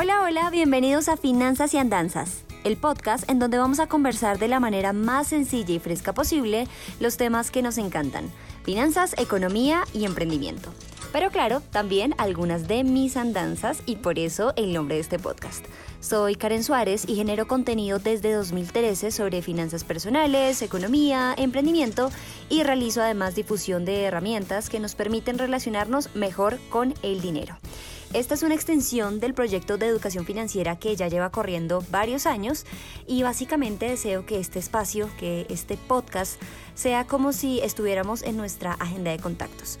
Hola, hola, bienvenidos a Finanzas y Andanzas, el podcast en donde vamos a conversar de la manera más sencilla y fresca posible los temas que nos encantan, finanzas, economía y emprendimiento. Pero claro, también algunas de mis andanzas y por eso el nombre de este podcast. Soy Karen Suárez y genero contenido desde 2013 sobre finanzas personales, economía, emprendimiento y realizo además difusión de herramientas que nos permiten relacionarnos mejor con el dinero. Esta es una extensión del proyecto de educación financiera que ya lleva corriendo varios años y básicamente deseo que este espacio, que este podcast, sea como si estuviéramos en nuestra agenda de contactos.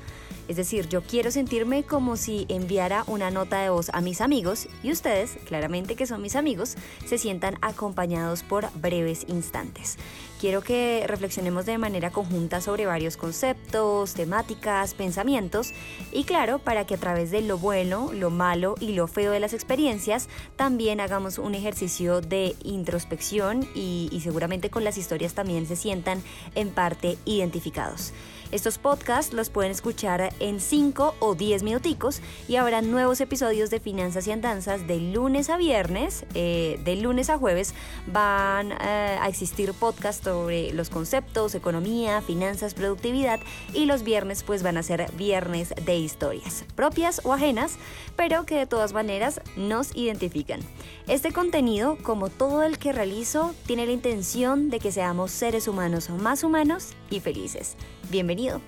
Es decir, yo quiero sentirme como si enviara una nota de voz a mis amigos y ustedes, claramente que son mis amigos, se sientan acompañados por breves instantes. Quiero que reflexionemos de manera conjunta sobre varios conceptos, temáticas, pensamientos y claro, para que a través de lo bueno, lo malo y lo feo de las experiencias también hagamos un ejercicio de introspección y, seguramente con las historias también se sientan en parte identificados. Estos podcasts los pueden escuchar en 5 o 10 minuticos y habrá nuevos episodios de Finanzas y Andanzas de lunes a viernes, eh, de lunes a jueves van eh, a existir podcasts sobre los conceptos, economía, finanzas, productividad y los viernes pues van a ser viernes de historias, propias o ajenas, pero que de todas maneras nos identifican. Este contenido, como todo el que realizo, tiene la intención de que seamos seres humanos más humanos y felices. 没有。